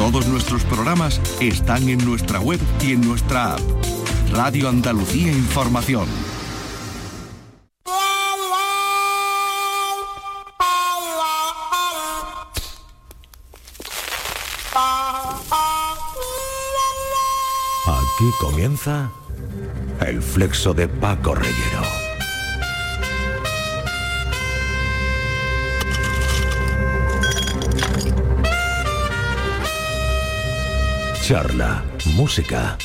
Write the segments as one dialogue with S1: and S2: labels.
S1: Todos nuestros programas están en nuestra web y en nuestra app. Radio Andalucía Información.
S2: Aquí comienza el flexo de Paco Reyero. Charla, música,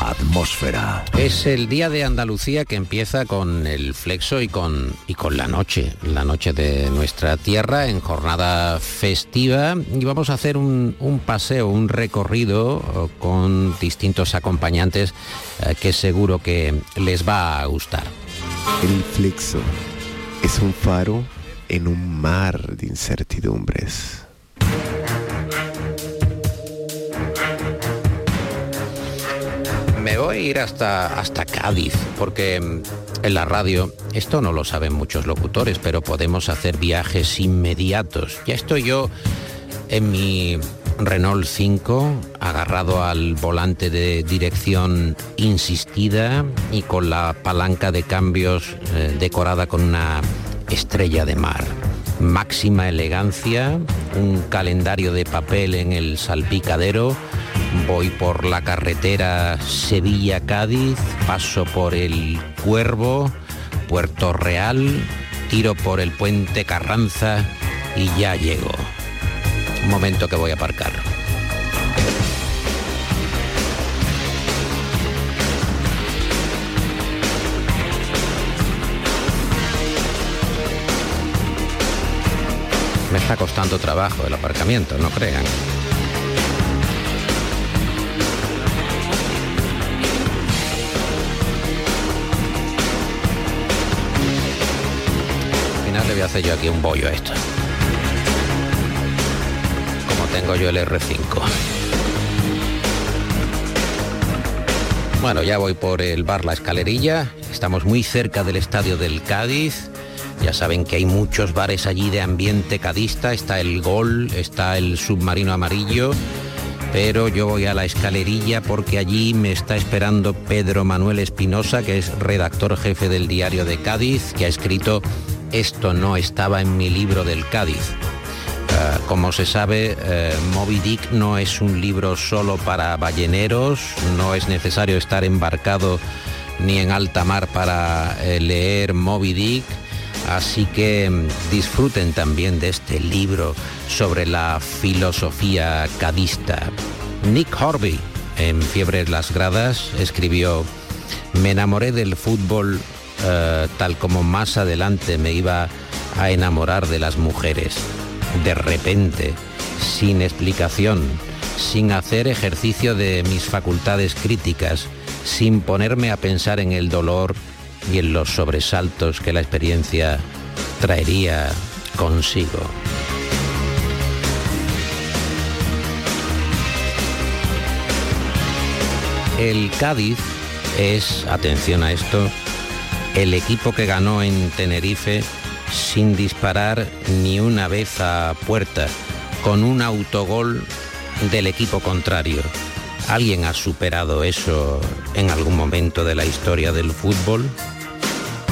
S2: atmósfera.
S3: Es el día de Andalucía que empieza con el flexo y con, y con la noche, la noche de nuestra tierra en jornada festiva y vamos a hacer un, un paseo, un recorrido eh, con distintos acompañantes eh, que seguro que les va a gustar.
S4: El flexo es un faro en un mar de incertidumbres.
S3: Ir hasta, hasta Cádiz, porque mm, en la radio, esto no lo saben muchos locutores, pero podemos hacer viajes inmediatos. Ya estoy yo en mi Renault 5, agarrado al volante de dirección insistida y con la palanca de cambios eh, decorada con una estrella de mar. Máxima elegancia, un calendario de papel en el salpicadero, voy por la carretera Sevilla-Cádiz, paso por el Cuervo, Puerto Real, tiro por el puente Carranza y ya llego. Un momento que voy a aparcar. Me está costando trabajo el aparcamiento, no crean. Voy a hacer yo aquí un bollo a esto. Como tengo yo el R5. Bueno, ya voy por el bar La Escalerilla. Estamos muy cerca del estadio del Cádiz. Ya saben que hay muchos bares allí de ambiente cadista. Está el Gol, está el Submarino Amarillo. Pero yo voy a la escalerilla porque allí me está esperando Pedro Manuel Espinosa, que es redactor jefe del diario de Cádiz, que ha escrito Esto no estaba en mi libro del Cádiz. Eh, como se sabe, eh, Moby Dick no es un libro solo para balleneros, no es necesario estar embarcado ni en alta mar para eh, leer Moby Dick, así que mm, disfruten también de este libro sobre la filosofía cadista. Nick Horby, en Fiebres las Gradas, escribió, me enamoré del fútbol eh, tal como más adelante me iba a enamorar de las mujeres de repente, sin explicación, sin hacer ejercicio de mis facultades críticas, sin ponerme a pensar en el dolor y en los sobresaltos que la experiencia traería consigo. El Cádiz es, atención a esto, el equipo que ganó en Tenerife sin disparar ni una vez a puerta, con un autogol del equipo contrario. ¿Alguien ha superado eso en algún momento de la historia del fútbol?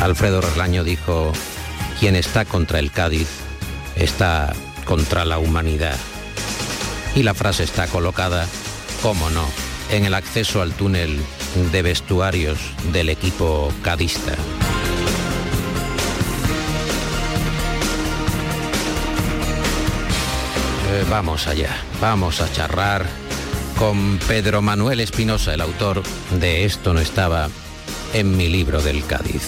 S3: Alfredo Relaño dijo, quien está contra el Cádiz está contra la humanidad. Y la frase está colocada, cómo no, en el acceso al túnel de vestuarios del equipo cadista. Eh, vamos allá, vamos a charrar con Pedro Manuel Espinosa, el autor de Esto no estaba en mi libro del Cádiz.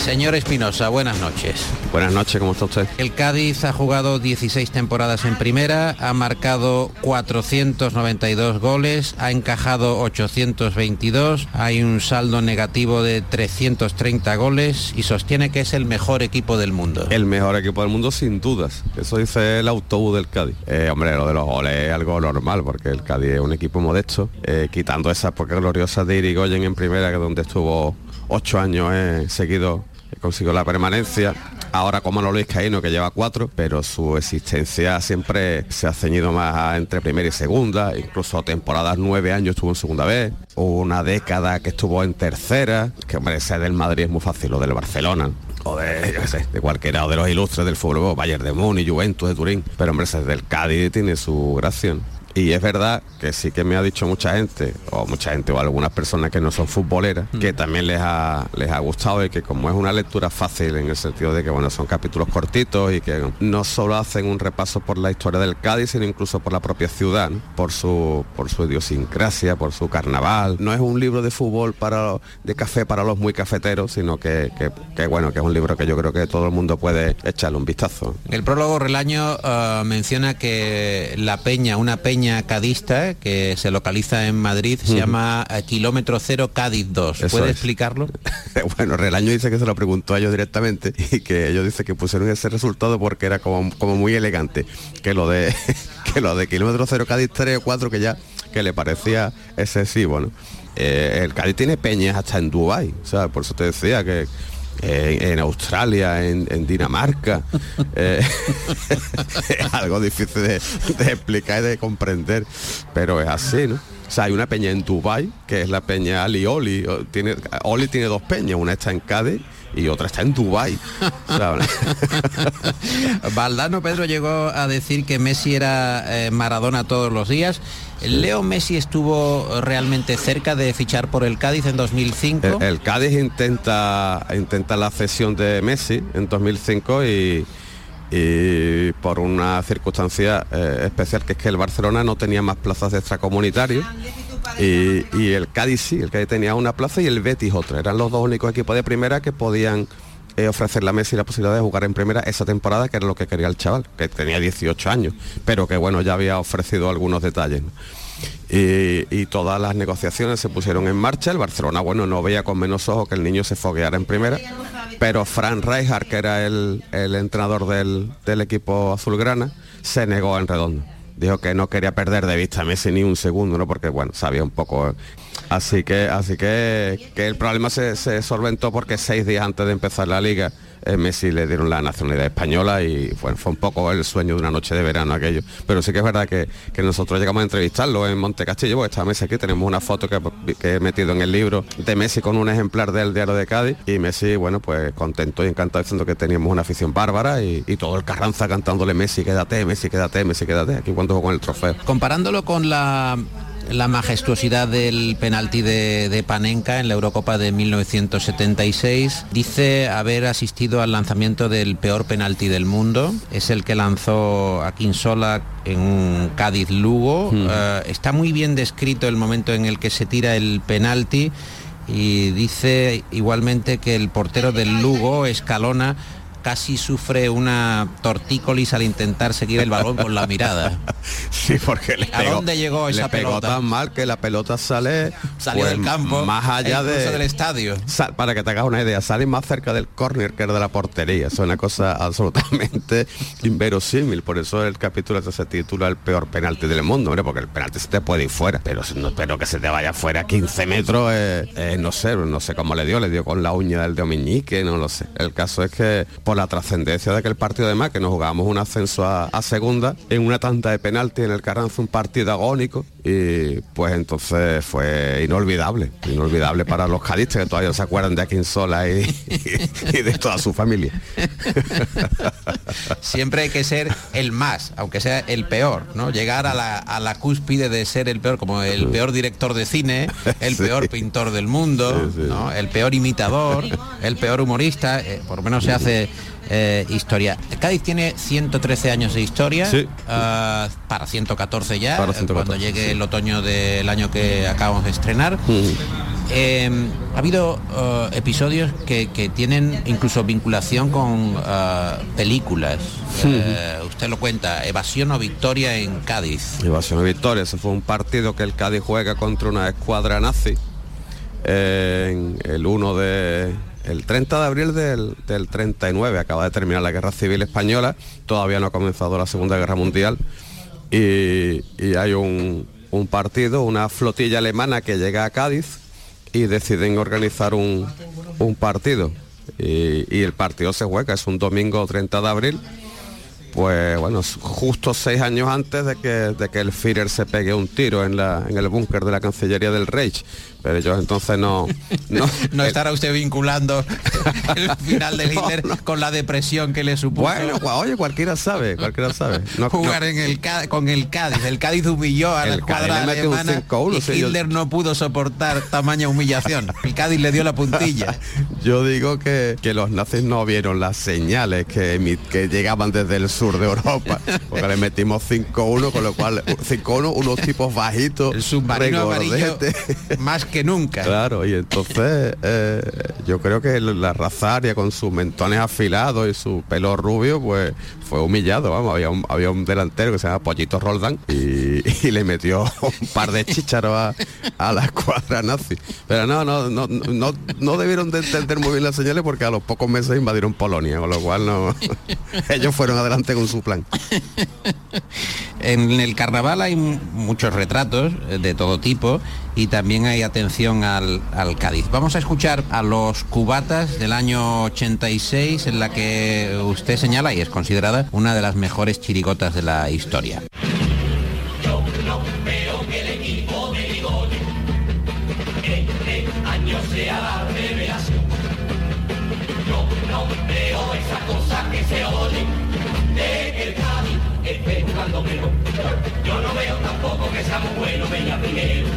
S3: Señor Espinosa, buenas noches.
S5: Buenas noches, ¿cómo está usted?
S3: El Cádiz ha jugado 16 temporadas en primera, ha marcado 492 goles, ha encajado 822, hay un saldo negativo de 330 goles y sostiene que es el mejor equipo del mundo.
S5: El mejor equipo del mundo sin dudas. Eso dice el autobús del Cádiz. Eh, hombre, lo de los goles es algo normal porque el Cádiz es un equipo modesto, eh, quitando esas porque gloriosas de Irigoyen en primera, que donde estuvo ocho años eh, seguidos consiguió la permanencia. ahora como no Luis Caíno que lleva cuatro, pero su existencia siempre se ha ceñido más entre primera y segunda, incluso temporadas nueve años estuvo en segunda vez, una década que estuvo en tercera, que hombre, ser del Madrid es muy fácil, o del Barcelona, o de, de cualquiera, o de los ilustres del fútbol, Bayern de Múnich, Juventus de Turín, pero hombre, ser del Cádiz tiene su gracia. Y es verdad que sí que me ha dicho mucha gente, o mucha gente, o algunas personas que no son futboleras, que también les ha, les ha gustado y que como es una lectura fácil en el sentido de que bueno, son capítulos cortitos y que no solo hacen un repaso por la historia del Cádiz, sino incluso por la propia ciudad, ¿no? por su por su idiosincrasia, por su carnaval. No es un libro de fútbol para de café para los muy cafeteros, sino que, que- que, bueno, que es un libro que yo creo que todo el mundo puede echarle un vistazo.
S3: El prólogo Relaño eh, menciona que la peña, una peña cadista que se localiza en Madrid, se llama eh, Kilómetro Cero Cádiz 2.
S5: Eso
S3: ¿Puede
S5: es.
S3: explicarlo?
S5: Bueno, Relaño dice que se lo preguntó a ellos directamente y que ellos dicen que pusieron ese resultado porque era como, como muy elegante, que lo de que lo de kilómetro cero Cádiz 3 o 4 que ya que le parecía excesivo, ¿no? Eh, el Cádiz tiene peñas hasta en Dubái, o sea, por eso te decía que eh, en Australia, en, en Dinamarca, eh, es algo difícil de, de explicar y de comprender, pero es así, ¿no? O sea, hay una peña en Dubai que es la peña Ali Oli. Tiene, Oli tiene dos peñas, una está en Cádiz y otra está en Dubai. ¿sabes?
S3: Valdano Pedro llegó a decir que Messi era eh, Maradona todos los días. Leo Messi estuvo realmente cerca de fichar por el Cádiz en 2005.
S5: El, el Cádiz intenta intenta la cesión de Messi en 2005 y, y por una circunstancia eh, especial que es que el Barcelona no tenía más plazas de extracomunitarios y, y el Cádiz sí, el Cádiz tenía una plaza y el Betis otra. Eran los dos únicos equipos de primera que podían eh, ofrecerle a Messi la posibilidad de jugar en primera esa temporada, que era lo que quería el chaval, que tenía 18 años, pero que bueno, ya había ofrecido algunos detalles. ¿no? Y, y todas las negociaciones se pusieron en marcha. El Barcelona, bueno, no veía con menos ojos que el niño se fogueara en primera, pero Fran Rijkaard, que era el, el entrenador del, del equipo azulgrana, se negó en redondo. Dijo que no quería perder de vista a Messi ni un segundo, ¿no? Porque bueno, sabía un poco. ¿eh? Así que, así que, que el problema se, se solventó porque seis días antes de empezar la liga eh, Messi le dieron la nacionalidad española y fue, fue un poco el sueño de una noche de verano aquello. Pero sí que es verdad que, que nosotros llegamos a entrevistarlo en Montecastillo, porque está Messi aquí, tenemos una foto que, que he metido en el libro de Messi con un ejemplar del diario de Cádiz y Messi, bueno, pues contento y encantado diciendo que teníamos una afición bárbara y, y todo el Carranza cantándole Messi, quédate, Messi, quédate, Messi, quédate, aquí cuando jugó con el trofeo.
S3: Comparándolo con la, la majestuosidad del penalti de, de Panenka en la Eurocopa de 1976, dice haber asistido al lanzamiento del peor penalti del mundo. Es el que lanzó a Quinsola en Cádiz-Lugo. Eh, está muy bien descrito el momento en el que se tira el penalti y dice igualmente que el portero del Lugo, Escalona, casi sufre una tortícolis al intentar seguir el balón con la mirada.
S5: Sí, porque le
S3: ¿A
S5: pegó,
S3: dónde llegó esa
S5: le pegó
S3: pelota?
S5: tan mal que la pelota sale
S3: Salió
S5: pues,
S3: del campo,
S5: más allá de,
S3: del estadio.
S5: Para que te hagas una idea, sale más cerca del córner que de la portería. Es una cosa absolutamente inverosímil. Por eso el capítulo este se titula El peor penalti del mundo, hombre, porque el penalti se te puede ir fuera. Pero no espero que se te vaya fuera 15 metros, eh, eh, no sé, no sé cómo le dio, le dio con la uña del dedo meñique, no lo sé. El caso es que por la trascendencia de aquel partido además, que nos jugábamos un ascenso a, a segunda, en una tanta de penalti en el Carranza, un partido agónico, y pues entonces fue inolvidable, inolvidable para los cadistas que todavía se acuerdan de Aquinsola y, y, y de toda su familia.
S3: Siempre hay que ser el más, aunque sea el peor, ¿no? Llegar a la, a la cúspide de ser el peor, como el peor director de cine, el
S5: Sí.
S3: peor pintor del mundo,
S5: Sí, sí.
S3: ¿no? el peor imitador, el peor humorista, eh, por lo menos se hace eh, historia. Cádiz tiene 113 años de historia,
S5: Sí.
S3: ah, para 114 ya,
S5: Para
S3: eh,
S5: 114,
S3: cuando llegue
S5: sí.
S3: el otoño del año que acabamos de estrenar. Eh, ha habido eh, episodios que, que tienen incluso vinculación con eh, películas. Eh, usted lo cuenta, evasión o victoria en Cádiz.
S5: Evasión y Victoria, ese fue un partido que el Cádiz juega contra una escuadra nazi eh, en el 1 de el 30 de abril del, del 39 acaba de terminar la guerra civil española todavía no ha comenzado la segunda guerra mundial y, hay un, un partido una flotilla alemana que llega a Cádiz y deciden organizar un, un partido Y, y el partido se juega, es un domingo 30 de abril pues bueno, justo seis años antes de que, de que el Führer se pegue un tiro en, la, en el búnker de la Cancillería del Reich. Pero ellos entonces no...
S3: No, estará usted vinculando el final del Hitler con la depresión que le supuso.
S5: Bueno, oye, cualquiera sabe, cualquiera sabe.
S3: Jugar en el con el Cádiz. El Cádiz humilló a la escuadra alemana y Hitler no pudo soportar tamaña humillación. El Cádiz le dio la puntilla.
S5: yo digo que, que los nazis no vieron las señales que, que llegaban desde el sur de Europa, porque le metimos 5-1, con lo cual 5-1, unos tipos bajitos,
S3: el submarino amarillo más que nunca.
S5: Claro, y entonces eh, yo creo que la razaria con sus mentones afilados y su pelo rubio, pues fue humillado, vamos, había un, había un delantero que se llama Pollito Roldán y, le metió un par de chícharos a, la escuadra nazi. Pero no, no, no, no, no debieron de entender muy bien las señales porque a los pocos meses invadieron Polonia, con lo cual no ellos fueron adelante con su plan.
S3: en el carnaval hay muchos retratos eh, de todo tipo y también hay atención al, al, Cádiz. Vamos a escuchar a los cubatas del año 86 en la que usted señala y es considerada una de las mejores chirigotas de la historia.
S6: Yo no veo tampoco que sea muy bueno venga primero.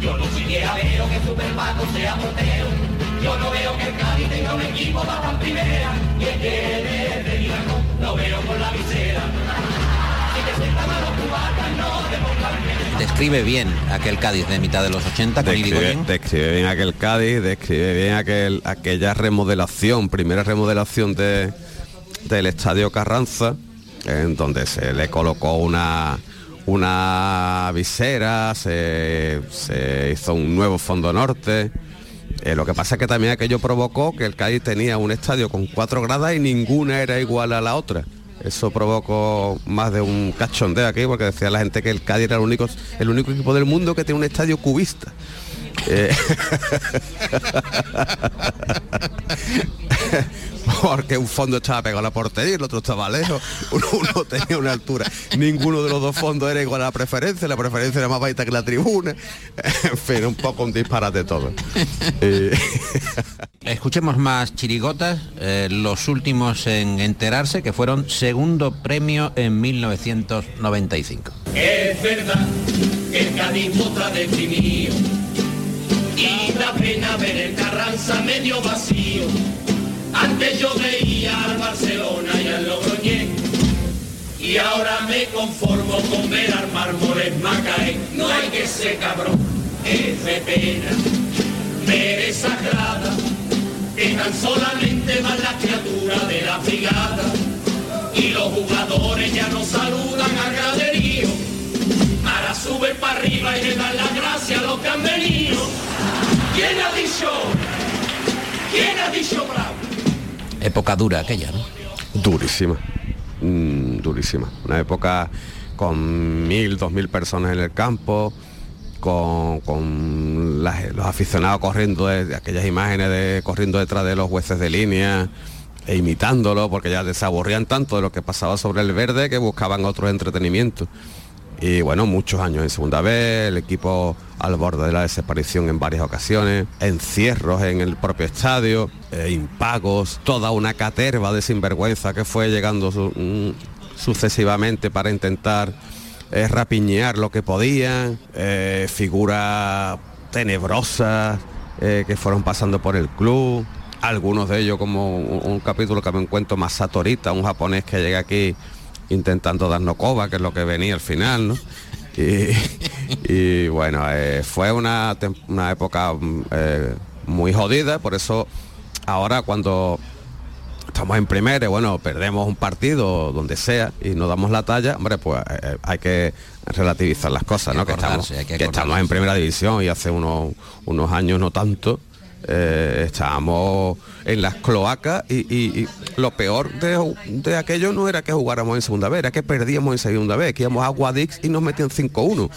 S6: Yo no siquiera veo que Superpaco sea portero. Yo no veo que el Cádiz tenga un equipo para primera. Y es que desde no, lo veo con la visera.
S3: Describe bien aquel Cádiz de mitad de los 80 con
S5: describe, describe bien aquel Cádiz, describe bien aquel, aquella remodelación, primera remodelación de, del Estadio Carranza, en donde se le colocó una, una visera, se, hizo un nuevo fondo norte. Eh, lo que pasa es que también aquello provocó que el Cádiz tenía un estadio con cuatro gradas y ninguna era igual a la otra. Eso provocó más de un cachondeo aquí porque decía la gente que el Cádiz era el único, el único equipo del mundo que tiene un estadio cubista. Eh, porque un fondo estaba pegado a la portería y el otro estaba lejos, uno, tenía una altura, ninguno de los dos fondos era igual a la preferencia, la preferencia era más baita que la tribuna, en fin, un poco un disparate todo.
S3: Escuchemos más chirigotas, eh, los últimos en enterarse que fueron segundo premio en 1995.
S6: Es verdad que el Cádiz deprimido y da pena ver el Carranza medio vacío antes yo veía al Barcelona y al Logroñés y ahora me conformo con ver al Mármoles Macaé. No hay que ser cabrón, es de pena, ver sagrada, que tan solamente van las criaturas de la brigada y los jugadores ya no saludan al graderío. Ahora suben para arriba y le dan las gracias a los que han venido. ¿Quién ha dicho? ¿Quién ha dicho bravo?
S3: Época dura aquella, ¿no?
S5: Durísima, mm, durísima. Una época con mil, dos mil personas en el campo, con, los aficionados corriendo de, aquellas imágenes de corriendo detrás de los jueces de línea e imitándolo porque ya desaburrían tanto de lo que pasaba sobre el verde que buscaban otro entretenimiento y bueno, muchos años en segunda vez, el equipo al borde de la desaparición en varias ocasiones, encierros en el propio estadio, eh, impagos, toda una caterva de sinvergüenza que fue llegando mm, sucesivamente para intentar eh, rapiñear lo que podían, eh, figuras tenebrosas que fueron pasando por el club, algunos de ellos como un, capítulo que me encuentro más satorita, un japonés que llega aquí intentando darnos coba, que es lo que venía al final, ¿no? Y, bueno, eh, fue una, época mm, eh, muy jodida, por eso ahora cuando estamos en primera, bueno, perdemos un partido donde sea y no damos la talla, hombre, pues eh, hay que relativizar las cosas, ¿no? Que estamos, que estamos en primera división y hace unos, unos años no tanto, eh, estábamos en las cloacas y, lo peor de, aquello no era que jugáramos en segunda vez, era que perdíamos en segunda vez, que íbamos a Guadix y nos metían 5-1.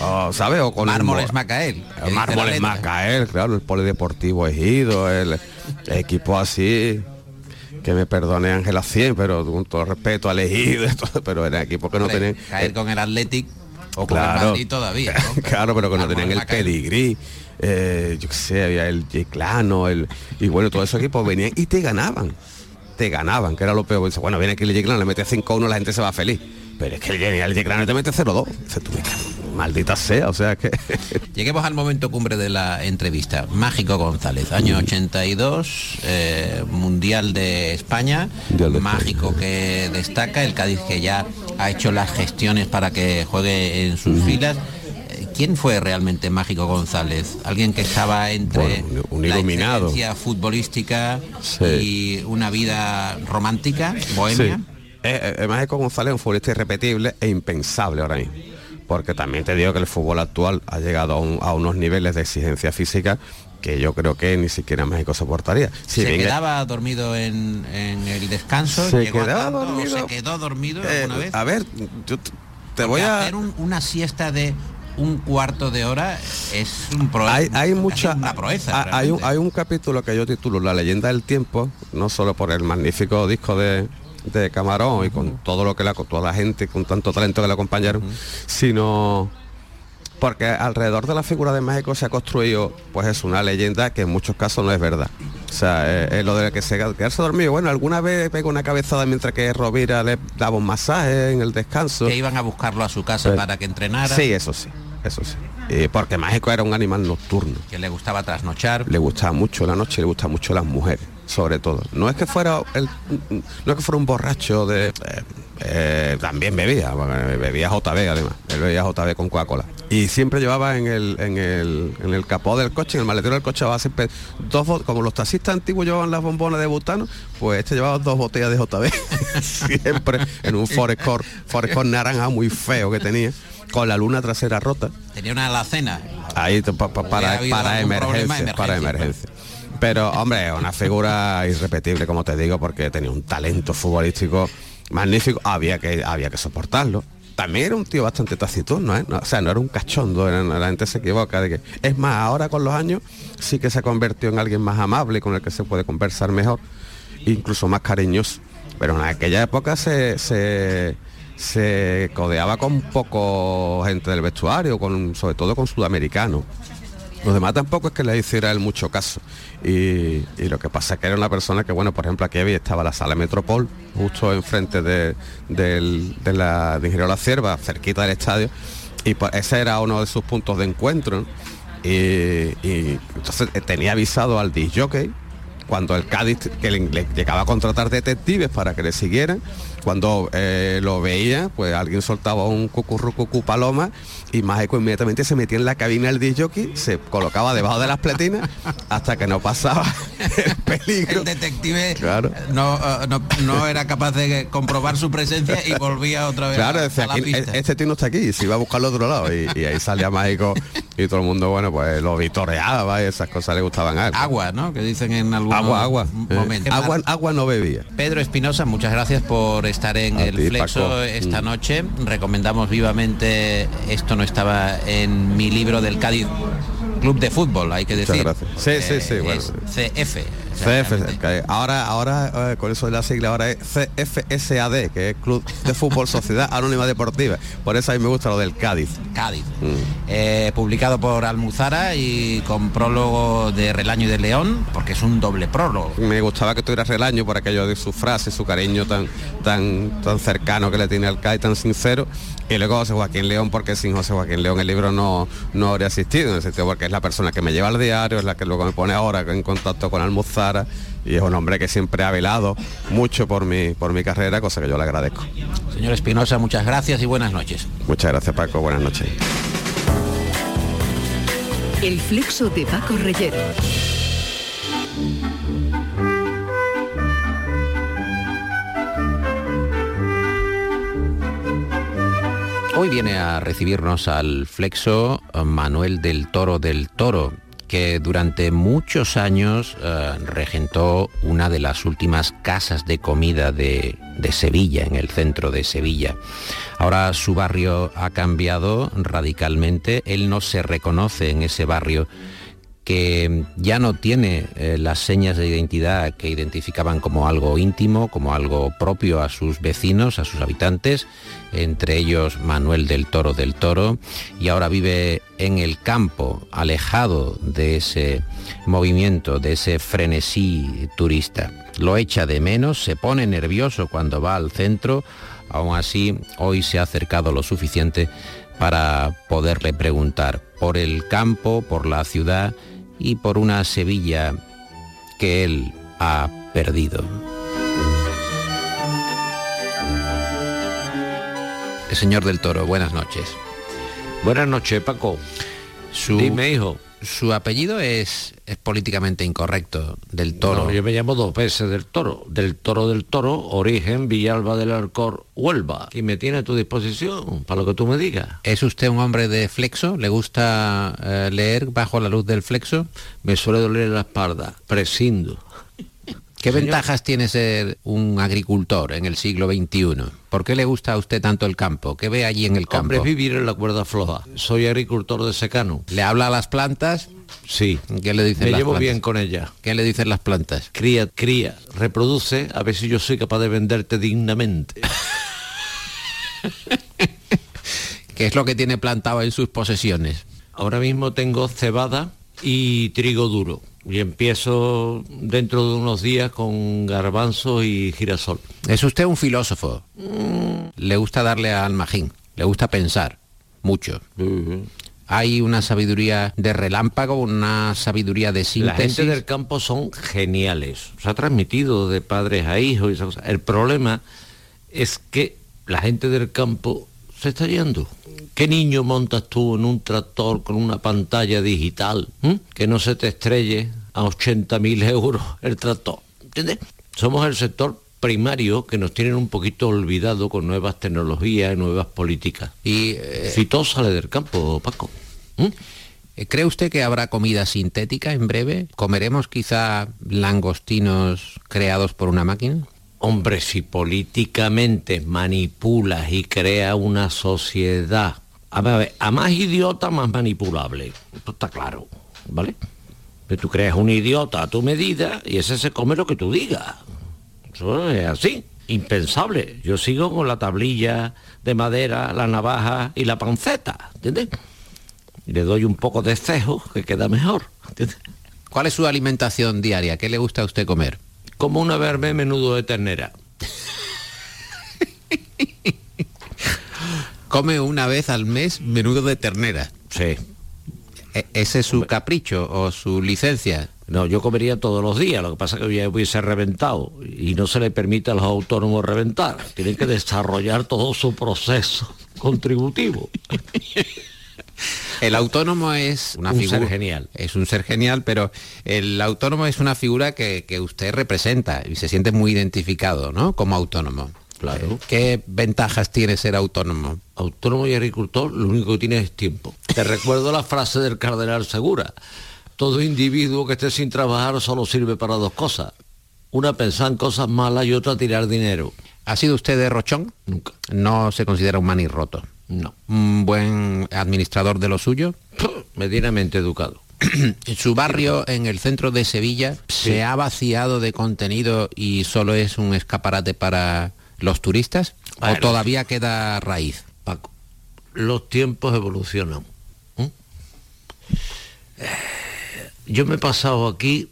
S5: Oh, ¿Sabes? O con
S3: Mármoles Macael.
S5: Mármoles Macael, claro, el polideportivo Ejido, el, equipos así, que me perdone Ángela 100, pero con todo respeto a elegido, pero eran equipos que no tenían...
S3: Caer con el Athletic o con el Madrid todavía.
S5: claro, pero que no tenían el pedigrí. Eh, yo qué sé, había el Yeclano, el, y bueno, todos esos equipos venían y te ganaban. Te ganaban, que era lo peor. Bueno, viene aquí el Yeclano, le mete 5-1, la gente se va feliz. Pero es que el, el Yeclano te mete 0-2. Maldita sea, o sea que...
S3: Lleguemos al momento cumbre de la entrevista. Mágico González, año 82, eh, Mundial de España, Mágico que destaca, el Cádiz que ya ha hecho las gestiones para que juegue en sus filas. ¿Quién fue realmente Mágico González? Alguien que estaba entre
S5: un iluminado.
S3: la futbolística y una vida romántica, bohemia.
S5: Eh, eh, Mágico González es un futbolista irrepetible e impensable ahora mismo. Porque también te digo que el fútbol actual ha llegado a, unos niveles de exigencia física que yo creo que ni siquiera México soportaría.
S3: ¿Se quedaba dormido en, el descanso?
S5: ¿Se quedaba dormido?
S3: ¿Se quedó dormido eh, alguna vez?
S5: A ver, yo te voy a...
S3: Hacer una siesta de un cuarto de hora es un
S5: hay, hay mucha
S3: una proeza
S5: hay un, hay un capítulo que yo titulo La leyenda del tiempo no solo por el magnífico disco de, de Camarón y con todo lo que la toda la gente con tanto talento que le acompañaron sino porque alrededor de la figura de México se ha construido pues es una leyenda que en muchos casos no es verdad o sea es, lo de que se quedarse dormido bueno alguna vez pegó una cabezada mientras que Rovira le daba un masaje en el descanso
S3: que iban a buscarlo a su casa para que entrenara
S5: sí eso sí eso sí. porque Mágico era un animal nocturno.
S3: Que le gustaba trasnochar.
S5: Le gustaba mucho la noche, le gustaba mucho las mujeres, sobre todo. No es que fuera el, no es que fuera un borracho de. Eh, también bebía, bebía JB además, él bebía JB con Coca-Cola. Y siempre llevaba en el, en el, en el capó del coche, en el maletero del coche, llevaba siempre dos, como los taxistas antiguos llevaban las bombonas de butano, pues este llevaba dos botellas de JB, siempre en un Forescore, Forescore naranja muy feo que tenía con la luna trasera rota.
S3: Tenía una alacena.
S5: Ahí para, para emergencia, para emergencia. Pero hombre, una figura irrepetible, como te digo, porque tenía un talento futbolístico magnífico, había que, había que soportarlo. También era un tío bastante taciturno, ¿eh? o sea, no era un cachondo, la gente se equivoca de que. Es más, ahora con los años sí que se ha convertido en alguien más amable, con el que se puede conversar mejor, incluso más cariñoso. Pero en aquella época se se codeaba con poco gente del vestuario, con, sobre todo con sudamericanos. Los demás tampoco es que le hiciera él mucho caso. Y, lo que pasa es que era una persona que, bueno, por ejemplo, aquí había, estaba la sala Metropol, justo enfrente de, de la de La Cierva, cerquita del estadio, y pues ese era uno de sus puntos de encuentro. Y, entonces eh, tenía avisado al disc jockey cuando el Cádiz que le, llegaba a contratar detectives para que le siguieran cuando eh, lo veía, pues alguien soltaba un cucurrucucu paloma y Mágico inmediatamente se metía en la cabina del jockey, se colocaba debajo de las pletinas hasta que no pasaba el peligro.
S3: El detective claro. Eh, no, era capaz de comprobar su presencia y volvía otra vez
S5: claro, decía, Este tío no está aquí, y se iba a buscar al otro lado y, ahí salía Mágico y todo el mundo, bueno, pues lo vitoreaba y esas cosas le gustaban a él.
S3: Agua, ¿no? Que dicen en algún
S5: agua, agua. Eh, agua, agua no bebía.
S3: Pedro Espinosa, muchas gracias por estar en el Flexo esta mm. noche. Recomendamos vivamente, esto no estaba en mi libro del Cádiz Club de Fútbol, hay que decir.
S5: Sí, sí, sí,
S3: bueno. CF.
S5: CF, ahora, ahora eh, con eso de la sigla ahora es CFSAD, que es Club de Fútbol Sociedad Anónima Deportiva. Por eso a mí me gusta lo del Cádiz.
S3: Cádiz. Mm. Eh, publicado por Almuzara y con prólogo de Relaño y de León, porque es un doble prólogo.
S5: Me gustaba que tuviera Relaño por aquello de su frase, su cariño tan, tan, tan cercano que le tiene al Cádiz, tan sincero. Y luego José Joaquín León, porque sin José Joaquín León el libro no, no habría existido, en el sentido porque es la persona que me lleva al diario, es la que luego me pone ahora en contacto con Almuzara y es un hombre que siempre ha velado mucho por mi, por mi carrera, cosa que yo le agradezco.
S3: Señor Espinosa, muchas gracias y buenas noches.
S5: Muchas gracias Paco, buenas noches.
S7: El flexo de Paco Reyero.
S3: Hoy viene a recibirnos al flexo eh, Manuel del Toro del Toro, que durante muchos años eh, regentó una de las últimas casas de comida de, de, Sevilla, en el centro de Sevilla. Ahora su barrio ha cambiado radicalmente, él no se reconoce en ese barrio que ya no tiene eh, las señas de identidad que identificaban como algo íntimo, como algo propio a sus vecinos, a sus habitantes, entre ellos Manuel del Toro del Toro, y ahora vive en el campo, alejado de ese movimiento, de ese frenesí turista. Lo echa de menos, se pone nervioso cuando va al centro, aún así hoy se ha acercado lo suficiente para poderle preguntar por el campo, por la ciudad y por una Sevilla que él ha perdido. El señor del Toro, buenas noches.
S8: Buenas noches, Paco.
S3: Su,
S8: Dime, hijo.
S3: Su apellido es, es políticamente incorrecto, del Toro.
S8: No, yo me llamo dos veces del Toro. Del Toro del Toro, origen Villalba del Alcor, Huelva. Y me tiene a tu disposición para lo que tú me digas.
S3: ¿Es usted un hombre de flexo? ¿Le gusta eh, leer bajo la luz del flexo?
S8: Me suele doler la espalda. Prescindo.
S3: ¿Qué
S8: Señor.
S3: ventajas tiene ser un agricultor en el siglo XXI? ¿Por qué le gusta a usted tanto el campo? ¿Qué ve allí en el campo?
S8: Hombre, es vivir en la cuerda floja. Soy agricultor de secano.
S3: ¿Le habla a las plantas?
S8: Sí.
S3: ¿Qué le dicen
S8: Me
S3: las
S8: llevo
S3: plantas?
S8: bien con ella.
S3: ¿Qué le dicen las plantas?
S8: Cría, cría, reproduce, a ver si yo soy capaz de venderte dignamente.
S3: ¿Qué es lo que tiene plantado en sus posesiones?
S8: Ahora mismo tengo cebada y trigo duro. Y empiezo dentro de unos días con garbanzo y girasol.
S3: Es usted un filósofo. Le gusta darle al magín, le gusta pensar mucho. Hay una sabiduría de relámpago, una sabiduría de
S8: La
S3: síntesis.
S8: gente del campo son geniales. Se ha transmitido de padres a hijos y esas cosas. El problema es que la gente del campo se está yendo. ¿Qué niño montas tú en un tractor con una pantalla digital? Que no se te estrelle a 80.000 euros el tractor. ¿Entiendes? Somos el sector primario que nos tienen un poquito olvidado con nuevas tecnologías y nuevas políticas.
S3: Y eh,
S8: Si todo sale del campo, Paco. ¿m?
S3: ¿cree usted que habrá comida sintética en breve? ¿Comeremos quizá langostinos creados por una máquina?
S8: Hombre, si políticamente manipulas y creas una sociedad, a más idiota, más manipulable. Esto está claro, ¿vale? Tú creas un idiota a tu medida y ese se come lo que tú digas. Eso es así, impensable. Yo sigo con la tablilla de madera, la navaja y la panceta, ¿entiendes? Y le doy un poco de cejo que queda mejor.
S3: ¿Cuál es su alimentación diaria? ¿Qué le gusta a usted comer?
S8: Como una verme menudo de ternera.
S3: Come una vez al mes menudo de ternera.
S8: Sí,
S3: E- ¿Ese es su capricho o su licencia?
S8: No, yo comería todos los días, lo que pasa es que ya hubiese reventado y no se le permite a los autónomos reventar. Tienen que desarrollar todo su proceso contributivo.
S3: El autónomo es una
S8: Un
S3: figura
S8: ser genial.
S3: Es un ser genial, pero el autónomo es una figura que, que usted representa y se siente muy identificado, ¿no? Como autónomo.
S8: Claro.
S3: ¿Qué ventajas tiene ser autónomo?
S8: Autónomo y agricultor lo único que tiene es tiempo. Te recuerdo la frase del cardenal Segura. Todo individuo que esté sin trabajar solo sirve para dos cosas. Una pensar en cosas malas y otra tirar dinero.
S3: ¿Ha sido usted de Rochón?
S8: Nunca.
S3: No se considera un manirroto.
S8: No.
S3: ¿Un buen administrador de lo suyo?
S8: Medianamente educado.
S3: ¿Su barrio en el centro de Sevilla se ha vaciado de contenido y solo es un escaparate para los turistas? ¿O todavía queda raíz?
S8: Paco, los tiempos evolucionan. ¿eh? Eh, Yo me he pasado aquí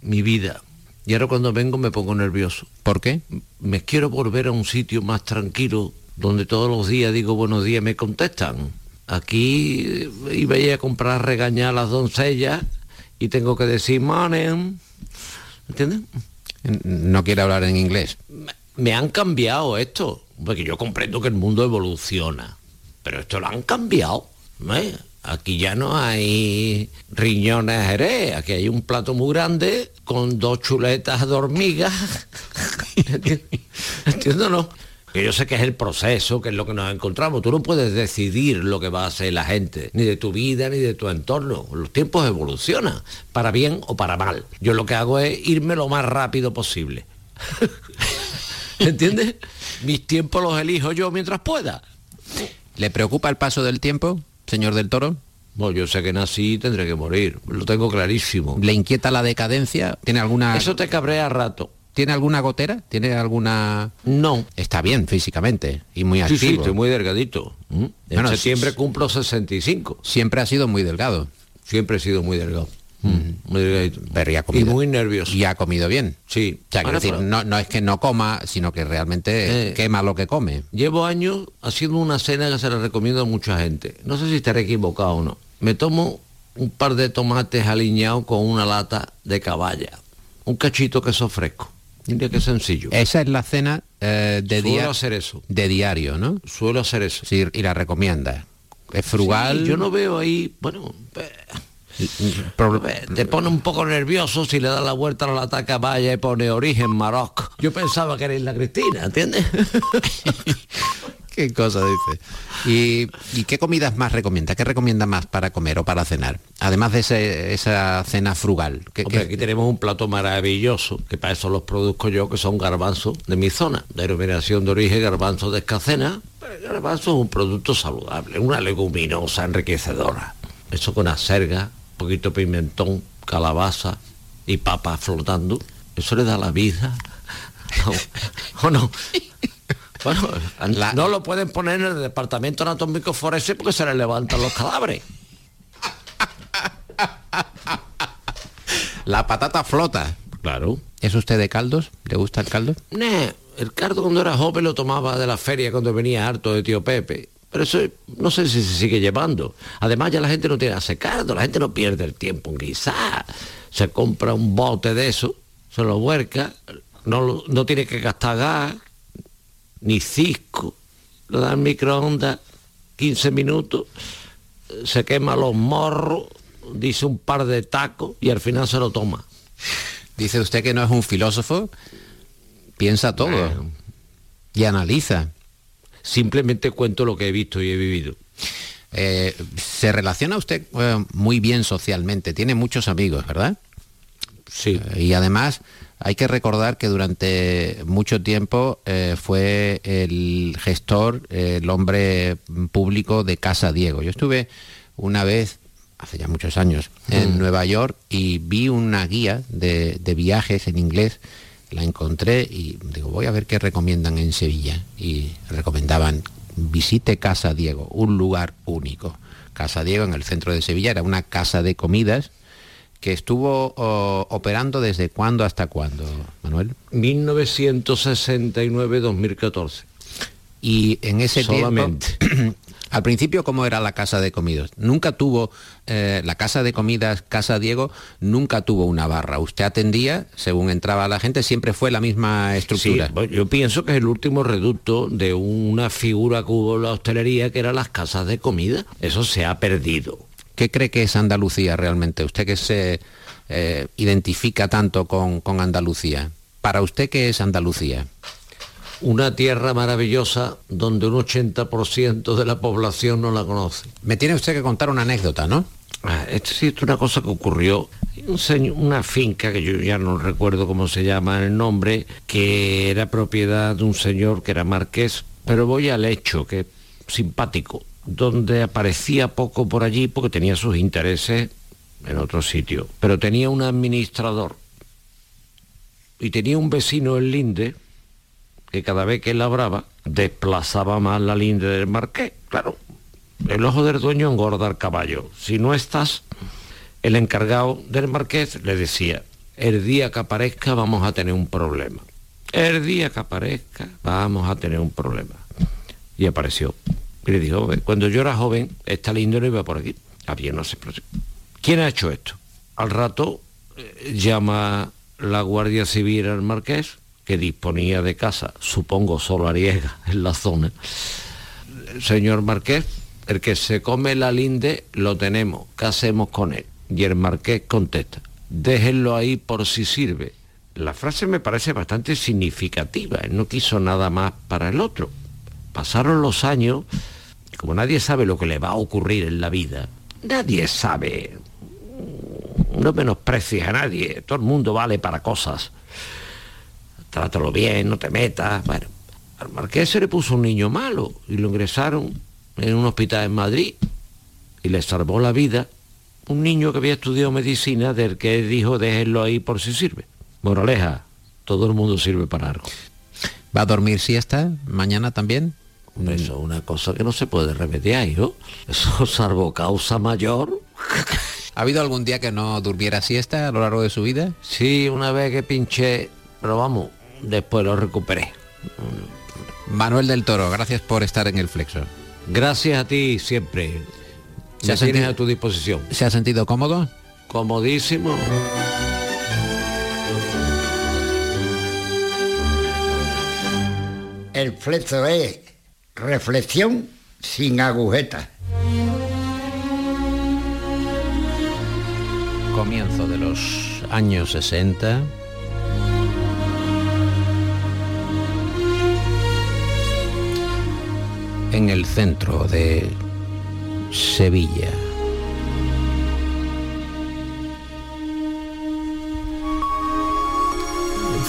S8: mi vida y ahora cuando vengo me pongo nervioso.
S3: ¿Por qué?
S8: Me quiero volver a un sitio más tranquilo donde todos los días digo buenos días me contestan. Aquí eh, iba a comprar regañar a las doncellas y tengo que decir morning. ¿Entiendes?
S3: No quiere hablar en inglés.
S8: me han cambiado esto. Porque yo comprendo que el mundo evoluciona. Pero esto lo han cambiado. ¿eh? Aquí ya no hay riñones jerez. Aquí hay un plato muy grande con dos chuletas de hormigas. ¿Entiendes o no? Que yo sé que es el proceso, que es lo que nos encontramos. Tú no puedes decidir lo que va a hacer la gente, ni de tu vida, ni de tu entorno. Los tiempos evolucionan, para bien o para mal. Yo lo que hago es irme lo más rápido posible. ¿Entiendes? Mis tiempos los elijo yo mientras pueda.
S3: ¿Le preocupa el paso del tiempo, señor del Toro?
S8: Bueno, yo sé que nací y tendré que morir, lo tengo clarísimo.
S3: ¿Le inquieta la decadencia? ¿Tiene alguna...
S8: Eso te cabrea a rato.
S3: ¿Tiene alguna gotera? ¿Tiene alguna...?
S8: No.
S3: Está bien físicamente y muy activo.
S8: sí, estoy muy delgadito. ¿Mm? En
S3: Bueno,
S8: septiembre cumplo 65.
S3: Siempre ha sido muy delgado.
S8: Siempre he sido muy delgado. Muy delgadito.
S3: Pero ya ha
S8: y muy nervioso.
S3: Y ha comido bien.
S8: Sí.
S3: O sea,
S8: Ahora,
S3: decir,
S8: pero-
S3: no, no es que no coma, sino que realmente
S8: Eh.
S3: quema lo que come.
S8: Llevo años haciendo una cena que se la recomiendo a mucha gente. No sé si estaré equivocado o no. Me tomo un par de tomates aliñados con una lata de caballa. Un cachito queso fresco. Mira qué sencillo.
S3: Esa es la cena eh, de,
S8: Suelo
S3: día-
S8: hacer eso.
S3: de diario, ¿no?
S8: Suelo hacer eso.
S3: Sí, y la recomienda. Es frugal.
S8: Sí, yo no veo ahí, bueno, eh, te pone un poco nervioso si le da la vuelta a la de caballa y pone origen Marocco. Yo pensaba que era Isla Cristina, ¿entiendes?
S3: ¿Qué cosa dice? ¿Y, y qué comidas más recomienda? ¿Qué recomienda más para comer o para cenar? Además de ese- esa cena frugal. ¿qué-
S8: Hombre,
S3: qué-
S8: aquí tenemos un plato maravilloso, que para eso los produzco yo, que son garbanzos de mi zona, denominación de origen garbanzo de escacena. El garbanzo es un producto saludable, una leguminosa enriquecedora. Eso con acerga, poquito de pimentón, calabaza y papas flotando, eso le da la vida. ¿O no? Bueno,
S3: La-
S8: no lo pueden poner en el departamento anatómico forense porque se le levantan los cadáveres.
S3: La patata flota.
S8: Claro.
S3: ¿Es usted de caldos? ¿Le gusta el caldo?
S8: Nah, el cardo cuando era joven lo tomaba de la feria cuando venía harto de tío Pepe. Pero eso no sé si se sigue llevando. Además ya la gente no tiene ese cardo, la gente no pierde el tiempo en guisar. Se compra un bote de eso, se lo huerca, no, no tiene que gastar gas, ni cisco. Lo da microondas, 15 minutos, se quema los morros, dice un par de tacos y al final se lo toma.
S3: Dice usted que no es un filósofo. Piensa todo.
S8: Bueno.
S3: Y analiza.
S8: Simplemente cuento lo que he visto y he vivido.
S3: Eh, se relaciona usted eh, muy bien socialmente. Tiene muchos amigos, ¿verdad?
S8: Sí.
S3: Eh, Y además hay que recordar que durante mucho tiempo eh, fue el gestor, eh, el hombre público de Casa Diego. Yo estuve una vez, hace ya muchos años, en Nueva York y vi una guía de, de viajes en inglés. La encontré y digo, voy a ver qué recomiendan en Sevilla. Y recomendaban, visite Casa Diego, un lugar único. Casa Diego en el centro de Sevilla era una casa de comidas que estuvo o, operando desde cuándo hasta cuándo, Manuel.
S8: 1969-2014.
S3: Y en ese
S8: Solamente.
S3: tiempo, al principio, ¿cómo era la casa de comidas? Nunca tuvo, eh, la casa de comidas, Casa Diego, nunca tuvo una barra. Usted atendía, según entraba la gente, siempre fue la misma estructura.
S8: Sí, yo pienso que es el último reducto de una figura que hubo en la hostelería que eran las casas de comida. Eso se ha perdido.
S3: ¿Qué cree que es Andalucía realmente? Usted que se eh, identifica tanto con, con Andalucía. Para usted, ¿qué es Andalucía?
S8: Una tierra maravillosa donde un 80% de la población no la conoce.
S3: Me tiene usted que contar una anécdota, ¿no?
S8: Ah, Esto sí, es una cosa que ocurrió. Un señor- una finca, que yo ya no recuerdo cómo se llama el nombre, que era propiedad de un señor que era marqués, pero voy al hecho, que es simpático, donde aparecía poco por allí porque tenía sus intereses en otro sitio, pero tenía un administrador y tenía un vecino en Linde que cada vez que labraba desplazaba más la linde del marqués. Claro, el ojo del dueño engorda al caballo. Si no estás, el encargado del marqués le decía, el día que aparezca vamos a tener un problema. El día que aparezca vamos a tener un problema. Y apareció. Le dijo, "Hombre, cuando yo era joven, esta linde no iba por aquí. Había no sé. ¿Quién ha hecho esto? Al rato eh, llama la Guardia Civil al marqués, que disponía de casa, supongo solo Ariega, en la zona. Señor marqués, el que se come la linde lo tenemos, ¿qué hacemos con él? Y el marqués contesta, déjenlo ahí por si sirve. La frase me parece bastante significativa, él no quiso nada más para el otro. Pasaron los años, como nadie sabe lo que le va a ocurrir en la vida, nadie sabe, no menosprecies a nadie, todo el mundo vale para cosas. Trátalo bien, no te metas. Bueno, al marqués se le puso un niño malo y lo ingresaron en un hospital en Madrid. y le salvó la vida un niño que había estudiado medicina del que dijo déjenlo ahí por si sirve. Moraleja, todo el mundo sirve para algo.
S3: ¿Va a dormir siesta mañana también?
S8: Eso es una cosa que no se puede remediar, hijo. Eso salvo causa mayor.
S3: ¿Ha habido algún día que no durmiera siesta a lo largo de su vida?
S8: Sí, una vez que pinché, pero vamos, después lo recuperé.
S3: Manuel del Toro, gracias por estar en el Flexo.
S8: Gracias a ti siempre.
S3: ¿Se
S8: Me
S3: ha
S8: tienes
S3: sentido-
S8: a tu disposición.
S3: ¿Se ha sentido cómodo?
S8: Comodísimo.
S9: El flexo es reflexión sin agujetas.
S3: Comienzo de los años 60. En el centro de Sevilla.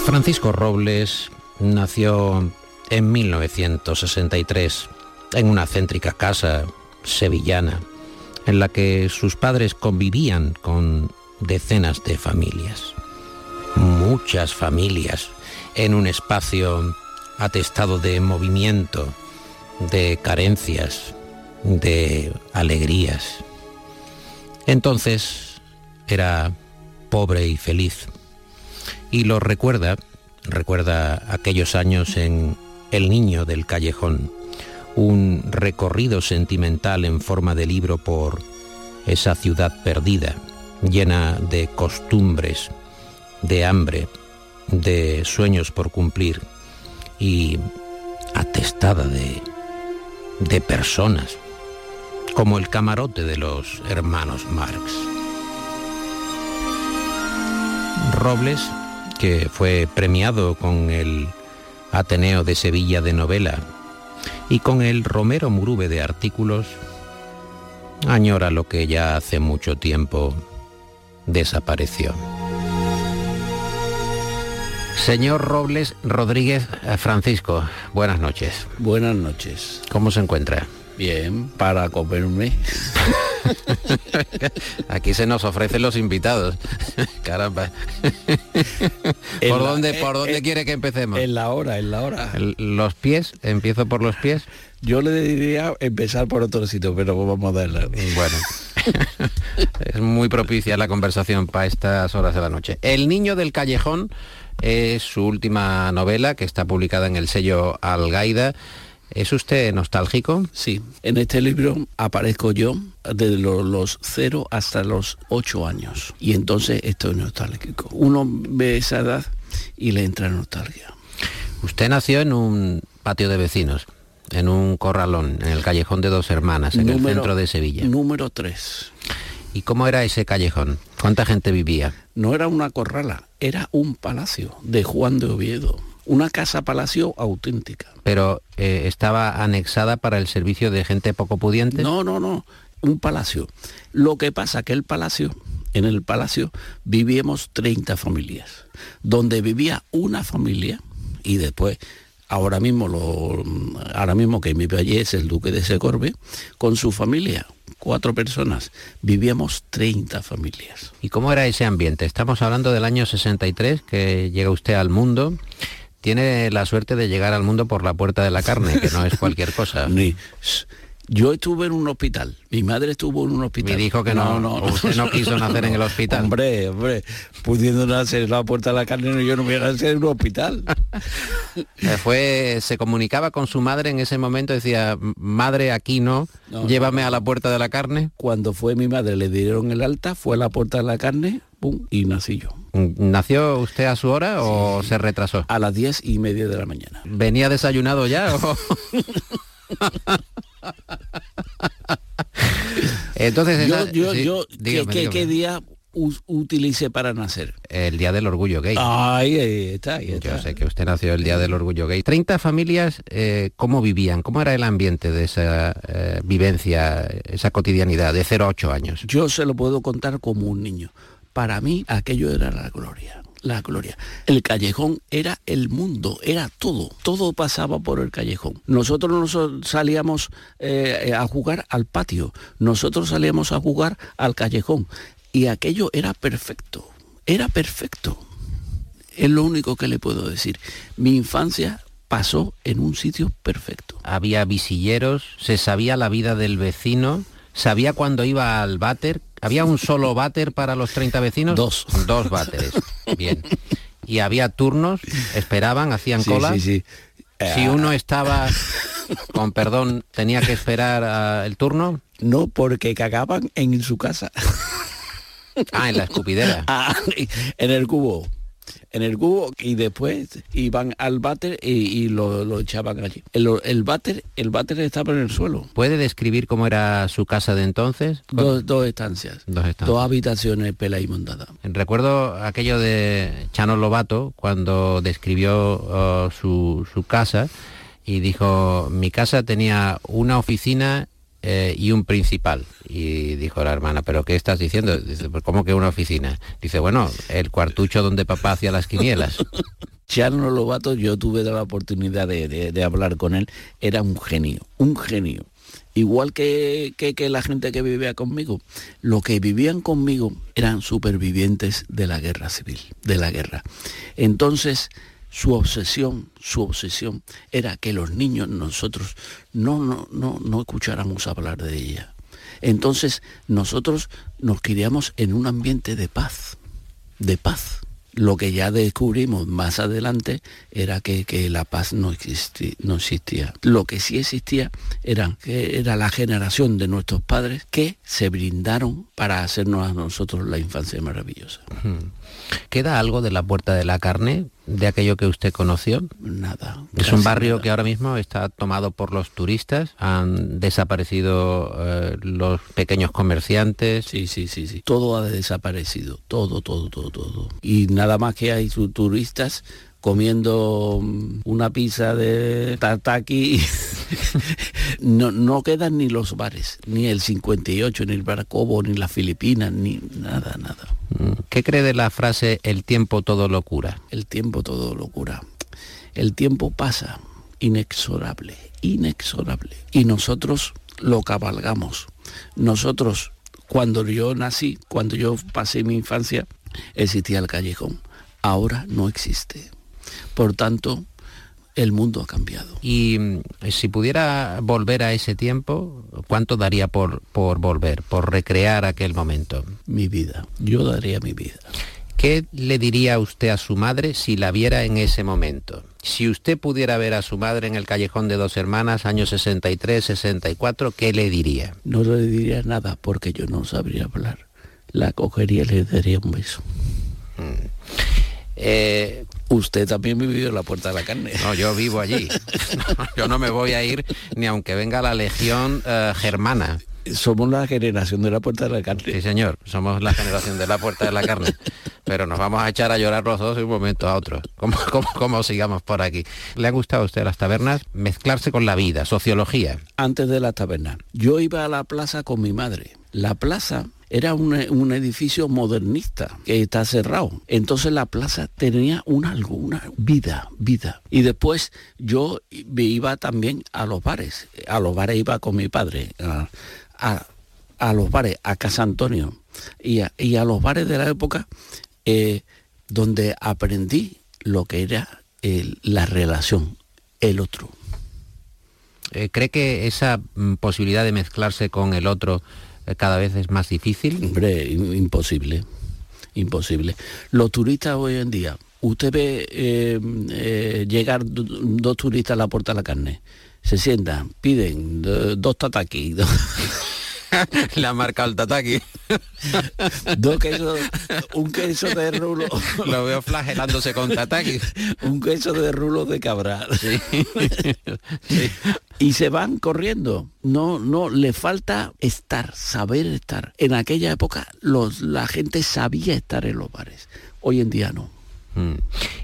S3: Francisco Robles nació en 1963 en una céntrica casa sevillana en la que sus padres convivían con decenas de familias. Muchas familias en un espacio atestado de movimiento, de carencias, de alegrías. Entonces era pobre y feliz. Y lo recuerda, recuerda aquellos años en El Niño del Callejón, un recorrido sentimental en forma de libro por esa ciudad perdida, llena de costumbres, de hambre, de sueños por cumplir y atestada de, de personas, como el camarote de los hermanos Marx. Robles, que fue premiado con el Ateneo de Sevilla de novela y con el Romero Murube de artículos, añora lo que ya hace mucho tiempo desapareció. Señor Robles Rodríguez eh, Francisco, buenas noches.
S10: Buenas noches.
S3: ¿Cómo se encuentra?
S10: Bien, para comerme.
S3: Aquí se nos ofrecen los invitados. Caramba.
S10: En
S3: ¿Por
S10: la-
S3: dónde, por
S10: eh,
S3: dónde
S10: eh,
S3: quiere que empecemos?
S10: En la hora, en la hora.
S3: ¿Los pies? ¿Empiezo por los pies?
S10: Yo le diría empezar por otro sitio, pero vamos a darle.
S3: Bueno. es muy propicia la conversación para estas horas de la noche. El niño del callejón es su última novela que está publicada en el sello Algaida. ¿Es usted nostálgico?
S10: Sí, en este libro aparezco yo desde lo- los 0 hasta los 8 años. Y entonces estoy nostálgico. Uno ve esa edad y le entra nostalgia.
S3: Usted nació en un patio de vecinos, en un corralón, en el callejón de dos hermanas, en el centro de Sevilla.
S10: Número 3.
S3: ¿Y cómo era ese callejón? ¿Cuánta gente vivía?
S10: No era una corrala, era un palacio de Juan de Oviedo. Una casa palacio auténtica.
S3: Pero eh, estaba anexada para el servicio de gente poco pudiente.
S10: No, no, no, un palacio. Lo que pasa que el palacio, en el palacio vivíamos 30 familias, donde vivía una familia y después, ahora mismo, lo, ahora mismo que vive allí es el duque de Segorbe, con su familia, cuatro personas, vivíamos 30 familias.
S3: ¿Y cómo era ese ambiente? Estamos hablando del año 63, que llega usted al mundo. Tiene la suerte de llegar al mundo por la puerta de la carne, que no es cualquier cosa.
S10: Ni- yo estuve en un hospital, mi madre estuvo en un hospital.
S3: Me dijo que no, usted no quiso nacer en el hospital.
S10: Hombre, hombre, pudiendo nacer en la puerta de la carne, no, yo no voy a nacer en un hospital.
S3: Fue, se comunicaba con su madre en ese momento, decía, madre, aquí no,
S10: No,
S3: llévame a la puerta de la carne.
S10: Cuando fue mi madre, le dieron el alta, fue a la puerta de la carne, pum, y nací yo.
S3: ¿Nació usted a su hora o se retrasó?
S10: A las diez y media de la mañana.
S3: ¿Venía desayunado ya? o- Entonces,
S10: Yo,
S3: esa-
S10: yo,
S3: sí,
S10: yo, ¿qué,
S3: dígame,
S10: qué-
S3: dígame.
S10: qué día utilicé para nacer?
S3: El Día del Orgullo Gay.
S10: Ahí está, ahí
S3: Yo
S10: está.
S3: sé que usted nació el Día del Orgullo Gay. 30 familias, eh, ¿cómo vivían? ¿Cómo era el ambiente de esa eh, vivencia, esa cotidianidad de 0 a 8 años?
S10: Yo se lo puedo contar como un niño. Para mí aquello era la gloria. La gloria. El callejón era el mundo, era todo, todo pasaba por el callejón. Nosotros nos salíamos eh, a jugar al patio, nosotros salíamos a jugar al callejón y aquello era perfecto, era perfecto. Es lo único que le puedo decir. Mi infancia pasó en un sitio perfecto.
S3: Había visilleros, se sabía la vida del vecino, sabía cuando iba al váter. ¿Había un solo váter para los 30 vecinos?
S10: Dos.
S3: Dos váteres. Bien. Y había turnos, esperaban, hacían
S10: Sí,
S3: cola.
S10: sí, sí.
S3: Si
S10: Eh,
S3: uno estaba, con perdón, tenía que esperar ah, el turno.
S10: No, porque cagaban en su casa.
S3: Ah, en la escupidera.
S10: Ah, en el cubo. En el cubo y después iban al váter y, y lo, lo echaban allí. El, el váter, el váter estaba en el suelo.
S3: ¿Puede describir cómo era su casa de entonces?
S10: Dos, dos estancias.
S3: Dos estancias.
S10: Dos habitaciones pela y montada.
S3: Recuerdo aquello de Chano Lobato cuando describió uh, su, su casa y dijo, mi casa tenía una oficina eh, y un principal. Y dijo la hermana, ¿pero qué estás diciendo? Dice, "Pues, ¿cómo que una oficina? Dice, bueno, el cuartucho donde papá hacía las quinielas.
S10: Chano Lobato, yo tuve la oportunidad de, de- hablar con él, era un genio, un genio. Igual que, que- la gente que vivía conmigo. Los que vivían conmigo eran supervivientes de la guerra civil, de la guerra. Entonces, su obsesión, su obsesión era que los niños, nosotros, no, no, no, no escucháramos hablar de ella. Entonces, nosotros nos criamos en un ambiente de paz, de paz. Lo que ya descubrimos más adelante era que, que la paz no, existi- no existía. Lo que sí existía era, era la generación de nuestros padres que se brindaron para hacernos a nosotros la infancia maravillosa.
S3: ¿Queda algo de la Puerta de la Carne, de aquello que usted conoció?
S10: Nada.
S3: Es un barrio
S10: nada.
S3: que ahora mismo está tomado por los turistas, han desaparecido eh, los pequeños comerciantes.
S10: Sí, sí, sí, sí. Todo ha desaparecido, todo, todo, todo, todo. Y nada más que hay turistas comiendo una pizza de tataki. no, no quedan ni los bares, ni el 58, ni el Baracobo, ni las Filipinas, ni nada, nada.
S3: Mm, ¿Qué cree de la frase el tiempo todo lo cura?
S10: El tiempo todo lo cura. El tiempo pasa, inexorable, inexorable. Y nosotros lo cabalgamos. Nosotros, cuando yo nací, cuando yo pasé mi infancia, existía el callejón. Ahora no existe. Por tanto, el mundo ha cambiado.
S3: Y mm, si pudiera volver a ese tiempo, ¿cuánto daría por, por volver, por recrear aquel momento?
S10: Mi vida. Yo daría mi vida.
S3: ¿Qué le diría usted a su madre si la viera en ese momento? Si usted pudiera ver a su madre en el callejón de dos hermanas, años 63, 64, ¿qué le diría?
S10: No le diría nada porque yo no sabría hablar. La cogería y le daría un beso.
S3: Eh,
S10: Usted también vivió en la puerta de la carne.
S3: no, yo vivo allí. yo no me voy a ir ni aunque venga la legión eh, germana.
S10: Somos la generación de la puerta de la
S3: Sí,
S10: carne.
S3: señor, somos la generación de la puerta de la carne. Pero nos vamos a echar a llorar los dos de un momento a otro. ¿Cómo, cómo, cómo sigamos por aquí? ¿Le han gustado a usted las tabernas? Mezclarse con la vida, sociología.
S10: Antes de la taberna. Yo iba a la plaza con mi madre. La plaza era un, un edificio modernista que está cerrado. Entonces la plaza tenía un algo, una vida, vida. Y después yo me iba también a los bares. A los bares iba con mi padre. A, a- a los bares, a Casa Antonio. Y a, y a los bares de la época eh, donde aprendí lo que era la relación, el otro.
S3: Eh, ¿Cree que esa mm, posibilidad de mezclarse con el otro cada vez es más difícil?
S10: Hombre, im- imposible, imposible. Los turistas hoy en día, usted ve eh, eh, llegar do- dos turistas a la puerta de la carne, se sientan, piden do- dos tataki, do-
S3: Le ha marcado el tataki.
S10: dos quesos, un queso de rulo,
S3: Lo veo flagelándose con tataki.
S10: un queso de rulo de cabra. Y se van corriendo. No, no, le falta estar, saber estar. En aquella época los, la gente sabía estar en los bares. Hoy en día no.
S3: Mm.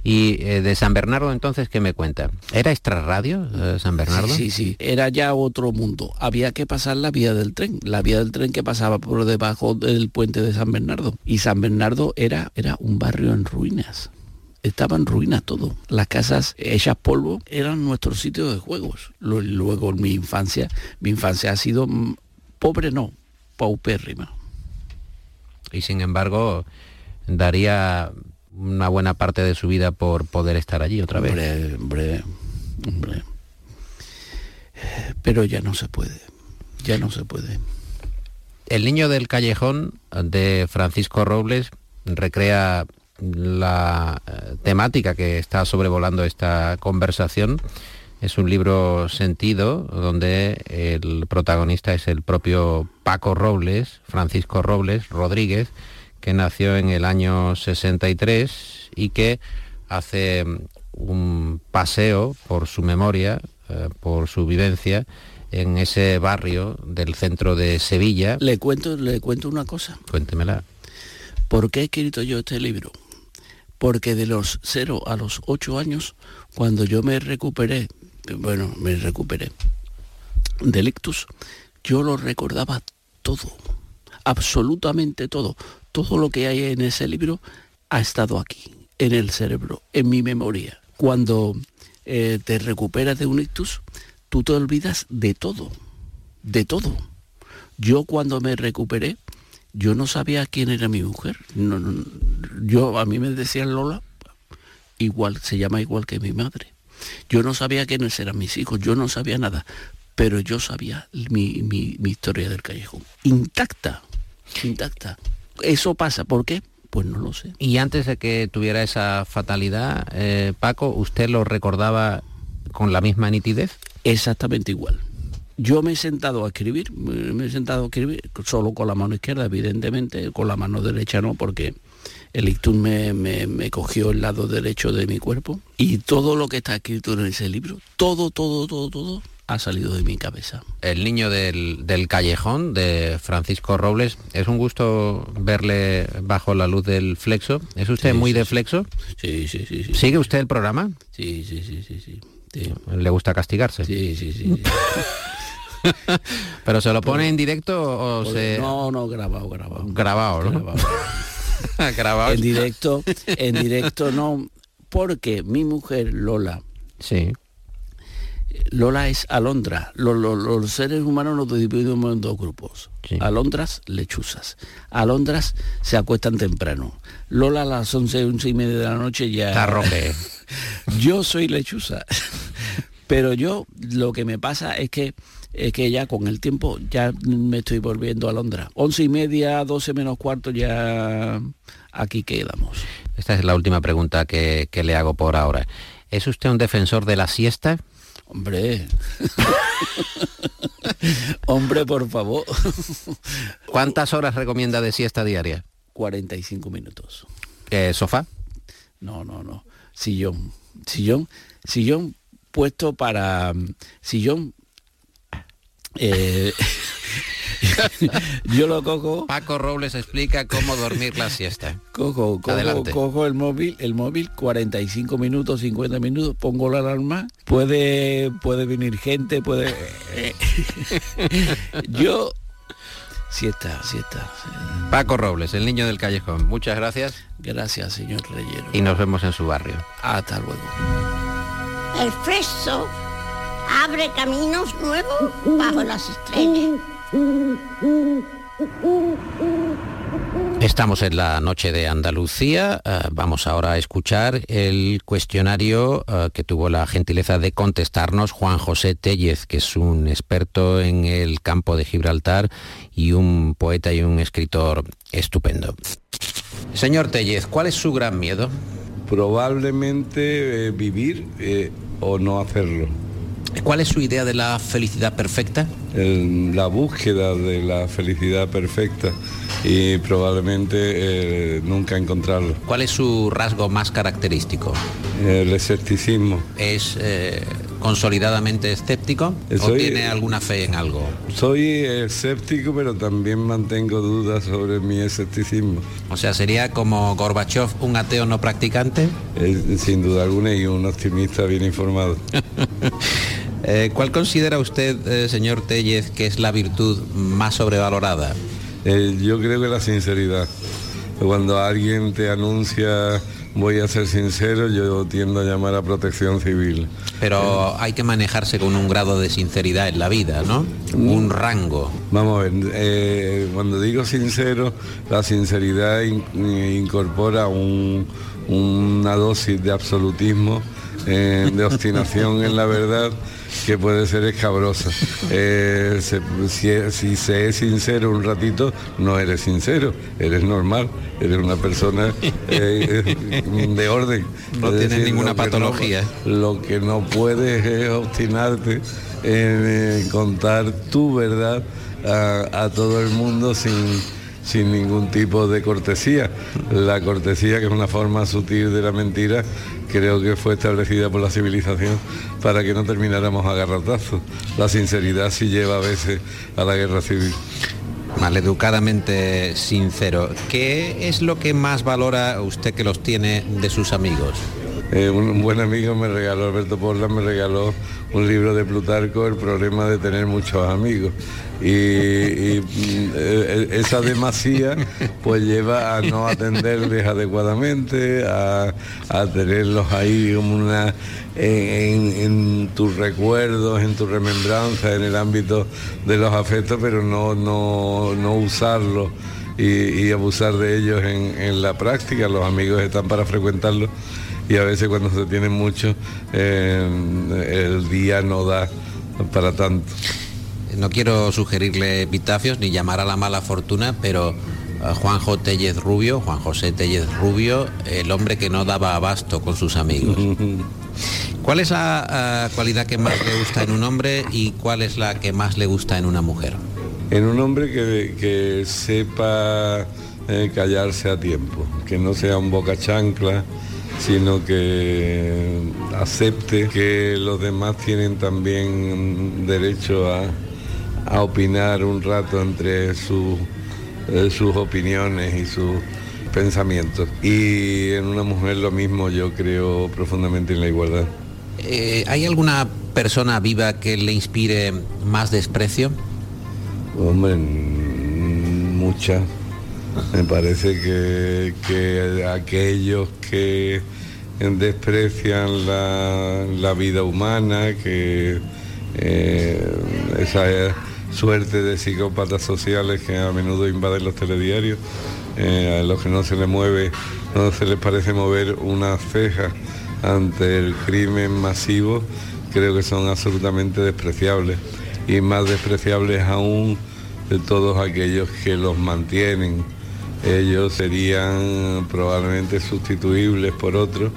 S3: Y eh, de San Bernardo entonces, ¿qué me cuenta? ¿Era extrarradio eh, San Bernardo?
S10: Sí, sí, sí, era ya otro mundo. Había que pasar la vía del tren, la vía del tren que pasaba por debajo del puente de San Bernardo. Y San Bernardo era, era un barrio en ruinas. Estaba en ruinas todo. Las casas hechas polvo eran nuestros sitios de juegos. Luego mi infancia, mi infancia ha sido mm, pobre no, paupérrima.
S3: Y sin embargo, daría una buena parte de su vida por poder estar allí otra vez.
S10: Hombre, hombre, hombre. Pero ya no se puede. Ya no se puede.
S3: El niño del callejón de Francisco Robles recrea la eh, temática que está sobrevolando esta conversación. Es un libro sentido donde el protagonista es el propio Paco Robles, Francisco Robles Rodríguez, que nació en el año 63 y que hace un paseo por su memoria, eh, por su vivencia en ese barrio del centro de Sevilla.
S10: Le cuento, le cuento una cosa.
S3: Cuéntemela.
S10: ¿Por qué he escrito yo este libro? Porque de los 0 a los 8 años, cuando yo me recuperé, bueno, me recuperé del ictus, yo lo recordaba todo, absolutamente todo. Todo lo que hay en ese libro ha estado aquí, en el cerebro, en mi memoria. Cuando eh, te recuperas de un ictus, tú te olvidas de todo, de todo. Yo cuando me recuperé, yo no sabía quién era mi mujer. No, no, yo a mí me decían Lola, igual se llama igual que mi madre. Yo no sabía quiénes eran mis hijos, yo no sabía nada, pero yo sabía mi, mi- mi historia del callejón. Intacta, intacta. Eso pasa, ¿por qué? Pues no lo sé.
S3: Y antes de que tuviera esa fatalidad, eh, Paco, ¿usted lo recordaba con la misma nitidez?
S10: Exactamente igual. Yo me he sentado a escribir, me me he sentado a escribir solo con la mano izquierda, evidentemente, con la mano derecha no, porque el ictus me, me- me cogió el lado derecho de mi cuerpo y todo lo que está escrito en ese libro, todo, todo, todo, todo, ha salido de mi cabeza.
S3: El niño del, del callejón de Francisco Robles. Es un gusto verle bajo la luz del flexo. ¿Es usted
S10: Sí,
S3: muy
S10: sí,
S3: de flexo?
S10: Sí, sí, sí, sí.
S3: ¿Sigue usted el programa?
S10: Sí, sí, sí, sí, sí.
S3: ¿Le gusta castigarse?
S10: sí, sí. sí.
S3: ¿Pero se lo pone en directo o se...?
S10: No, no, grabado, grabado.
S3: Grabado, ¿no?
S10: Grabado.
S3: Grabado.
S10: En directo, en directo no, porque mi mujer Lola,
S3: Sí.
S10: Lola es alondra. Lo- lo- los seres humanos nos dividimos en dos grupos.
S3: Sí.
S10: Alondras, lechuzas. Alondras se acuestan temprano. Lola a las 11, 11 y media de la noche ya...
S3: Está roque.
S10: Yo soy lechuza. Pero yo lo que me pasa es que es que ya con el tiempo ya me estoy volviendo alondra. Once y media, 12 menos cuarto ya aquí quedamos.
S3: Esta es la última pregunta que, que le hago por ahora. ¿Es usted un defensor de la siesta?
S10: Hombre. Hombre, por favor.
S3: ¿Cuántas horas recomienda de siesta diaria?
S10: 45 minutos.
S3: Eh, ¿Sofá?
S10: No, no, no. Sillón. Sillón. Sillón puesto para... mm, Sillón... eh, yo lo cojo,
S3: Paco Robles explica cómo dormir la siesta.
S10: cojo, cojo,
S3: Adelante.
S10: cojo el móvil, el móvil 45 minutos, 50 minutos, pongo la alarma, puede, puede venir gente, puede. yo siesta, siesta.
S3: Paco Robles, el niño del callejón. Muchas gracias
S10: Gracias, señor Reyero.
S3: y nos vemos en su barrio.
S10: Hasta luego.
S11: El fresco abre caminos nuevos bajo las estrellas.
S3: Estamos en la noche de Andalucía. eh, vamos ahora a escuchar el cuestionario eh, que tuvo la gentileza de contestarnos Juan José Tellez, que es un experto en el campo de Gibraltar y un poeta y un escritor estupendo. Señor Tellez, ¿cuál es su gran miedo?
S12: Probablemente eh, vivir eh, o no hacerlo.
S3: ¿Cuál es su idea de la felicidad perfecta?
S12: El- la búsqueda de la felicidad perfecta y probablemente eh, nunca encontrarlo.
S3: ¿Cuál es su rasgo más característico?
S12: El escepticismo.
S3: ¿Es eh, consolidadamente escéptico o
S12: Soy-
S3: tiene alguna fe en algo?
S12: Soy escéptico, pero también mantengo dudas sobre mi escepticismo.
S3: O sea, sería como Gorbachev un ateo no practicante.
S12: Eh, sin duda alguna y un optimista bien informado.
S3: Eh, ¿Cuál considera usted, eh, señor Tellez, que es la virtud más sobrevalorada?
S12: Eh, yo creo que la sinceridad. Cuando alguien te anuncia voy a ser sincero, yo tiendo a llamar a protección civil.
S3: Pero hay que manejarse con un grado de sinceridad en la vida, ¿no? Un rango.
S12: Vamos a ver, eh, cuando digo sincero, la sinceridad in- incorpora un- una dosis de absolutismo, eh, de obstinación en la verdad que puede ser escabrosa. Eh, se- si, si se es sincero un ratito, no eres sincero, eres normal, eres una persona eh, de orden.
S3: No
S12: Es
S3: tienes ninguna
S12: lo que no-
S3: patología.
S12: lo que no puedes es obstinarte en eh, contar tu verdad a, a todo el mundo sin, sin ningún tipo de cortesía. La cortesía, que es una forma sutil de la mentira, creo que fue establecida por la civilización para que no termináramos a garrotazos. La sinceridad sí lleva a veces a la guerra civil.
S3: Maleducadamente sincero. ¿Qué es lo que más valora usted que los tiene de sus amigos?
S12: Eh, un, buen amigo me regaló, Alberto Porla, me regaló un libro de Plutarco, El problema de tener muchos amigos. Y, mm, eh, esa demasía pues lleva a no atenderles adecuadamente, a, tenerlos ahí como una en, tus recuerdos, en tu remembranza, en el ámbito de los afectos, pero no, no, no usarlos y, y abusar de ellos en, en la práctica. Los amigos están para frecuentarlos y a veces cuando se tienen mucho eh, el día no da para tanto.
S3: No quiero sugerirle epitafios ni llamar a la mala fortuna, pero eh, Juanjo Tellez Rubio, Juan José Tellez Rubio, el hombre que no daba abasto con sus amigos. ¿Cuál es la eh, cualidad que más le gusta en un hombre y cuál es la que más le gusta en una mujer?
S12: En un hombre que, que sepa eh, callarse a tiempo, que no sea un boca chancla, sino que acepte que los demás tienen también derecho a, a opinar un rato entre sus, eh, sus opiniones y sus pensamientos. Y en una mujer lo mismo, yo creo profundamente en la igualdad.
S3: Eh, ¿Hay alguna persona viva que le inspire más desprecio?
S12: Hombre, muchas. Me parece que, que aquellos que desprecian la, la vida humana, que eh, esa suerte de psicópatas sociales que a menudo invaden los telediarios, eh, a los que no se les mueve, no se les parece mover una ceja ante el crimen masivo, creo que son absolutamente despreciables y más despreciables aún de todos aquellos que los mantienen. Ellos serían probablemente sustituibles por otros,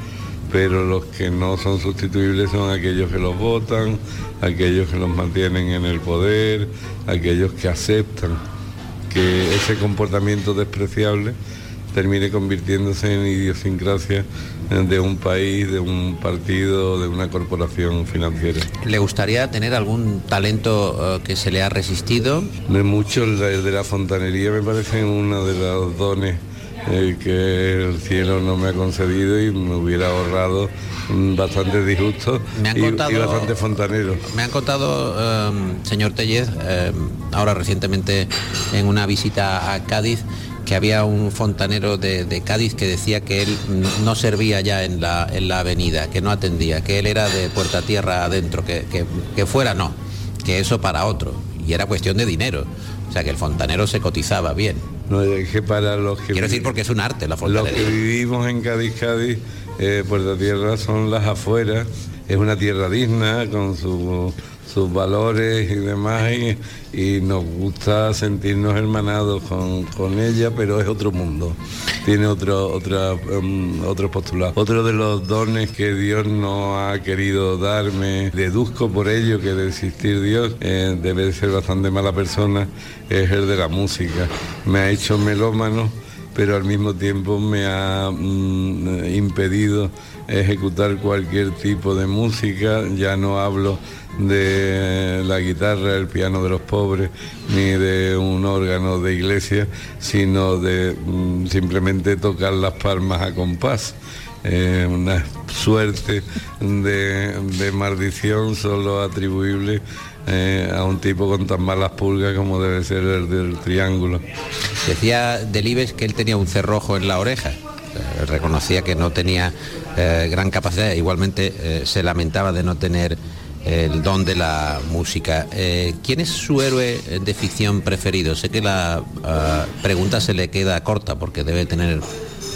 S12: pero los que no son sustituibles son aquellos que los votan, aquellos que los mantienen en el poder, aquellos que aceptan que ese comportamiento despreciable termine convirtiéndose en idiosincrasia de un país, de un partido, de una corporación financiera.
S3: ¿Le gustaría tener algún talento eh, que se le ha resistido?
S12: De muchos, el de la fontanería me parece uno de los dones eh, que el cielo no me ha concedido y me hubiera ahorrado mm,
S3: Me han
S12: y,
S3: contado-
S12: y bastante fontaneros.
S3: Me han contado, eh, señor Tellez, eh, ahora recientemente en una visita a Cádiz, que había un fontanero de, de Cádiz que decía que él no servía ya en la, en la avenida, que no atendía, que él era de puerta tierra adentro, que, que- que fuera no, que eso para otro. Y era cuestión de dinero. O sea que el fontanero se cotizaba bien.
S12: No, es que para los que
S3: Quiero decir porque es un arte la
S12: Los que
S3: fontanería.
S12: vivimos en Cádiz, Cádiz, eh, Puerta Tierra son las afueras. Es una tierra digna con su- sus valores y demás y, y nos gusta sentirnos hermanados con, con ella, pero es otro mundo. Tiene otro, otra, um, otro postulado. Otro de los dones que Dios no ha querido darme, deduzco por ello que de existir Dios eh, debe de ser bastante mala persona, es el de la música. Me ha hecho melómano pero al mismo tiempo me ha mm, impedido ejecutar cualquier tipo de música, ya no hablo de la guitarra, el piano de los pobres, ni de un órgano de iglesia, sino de mm, simplemente tocar las palmas a compás. Eh, una suerte de, maldición solo atribuible eh, a un tipo con tan malas pulgas como debe ser el del triángulo.
S3: Decía Delibes que él tenía un cerrojo en la oreja. Eh, reconocía que no tenía gran capacidad, igualmente se lamentaba de no tener el don de la música. ¿Quién es su héroe de ficción preferido? Sé que la pregunta se le queda corta porque debe tener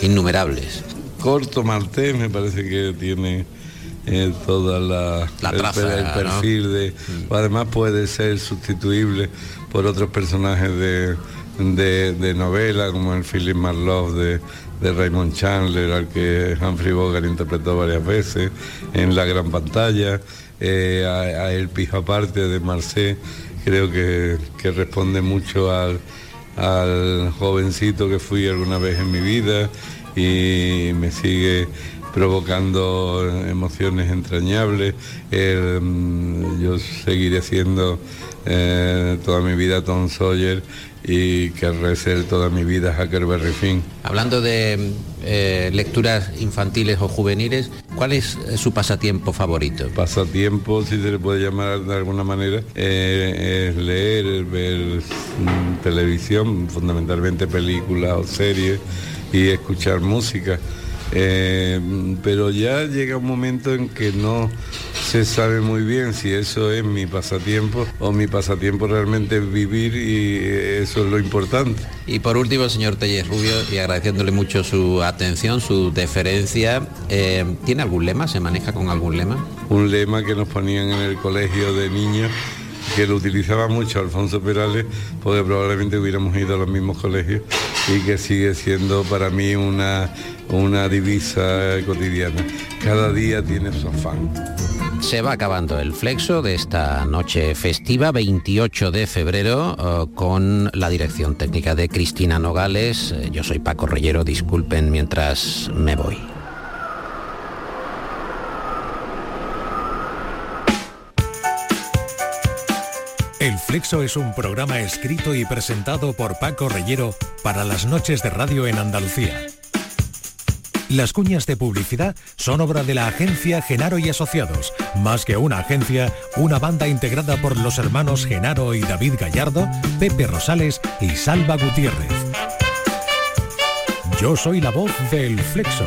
S3: innumerables
S12: corto maltés me parece que tiene eh, toda la,
S3: el,
S12: perfil de mm. además puede ser sustituible por otros personajes de, de, novela como el Philip Marlowe de, de Raymond Chandler al que Humphrey Bogart interpretó varias veces en la gran pantalla eh, a, El Pijo Aparte de Marcé creo que, que responde mucho al, al jovencito que fui alguna vez en mi vida y me sigue provocando emociones entrañables. Mm, yo seguiré siendo eh, toda mi vida Tom Sawyer y querré ser toda mi vida Huckleberry Finn.
S3: Hablando de eh, lecturas infantiles o juveniles, ¿cuál es eh, su pasatiempo favorito?
S12: Pasatiempo, si se le puede llamar de alguna manera, es leer, ver mm, televisión, fundamentalmente películas o series y escuchar música. Eh, pero ya llega un momento en que no se sabe muy bien si eso es mi pasatiempo o mi pasatiempo realmente es vivir y eso es lo importante.
S3: Y por último, señor Telles Rubio, y agradeciéndole mucho su atención, su deferencia, eh, ¿tiene algún lema? ¿Se maneja con algún lema?
S12: Un lema que nos ponían en el colegio de niños que lo utilizaba mucho Alfonso Perales, porque probablemente hubiéramos ido a los mismos colegios y que sigue siendo para mí una, una divisa cotidiana. Cada día tiene su afán.
S3: Se va acabando el flexo de esta noche festiva, 28 de febrero, eh, con la dirección técnica de Cristina Nogales. Eh, yo soy Paco Reyero, disculpen mientras me voy.
S13: El Flexo es un programa escrito y presentado por Paco Reyero para las noches de radio en Andalucía. Las cuñas de publicidad son obra de la agencia Genaro y Asociados. Más que una agencia, una banda integrada por los hermanos Genaro y David Gallardo, Pepe Rosales y Salva Gutiérrez. Yo soy la voz del Flexo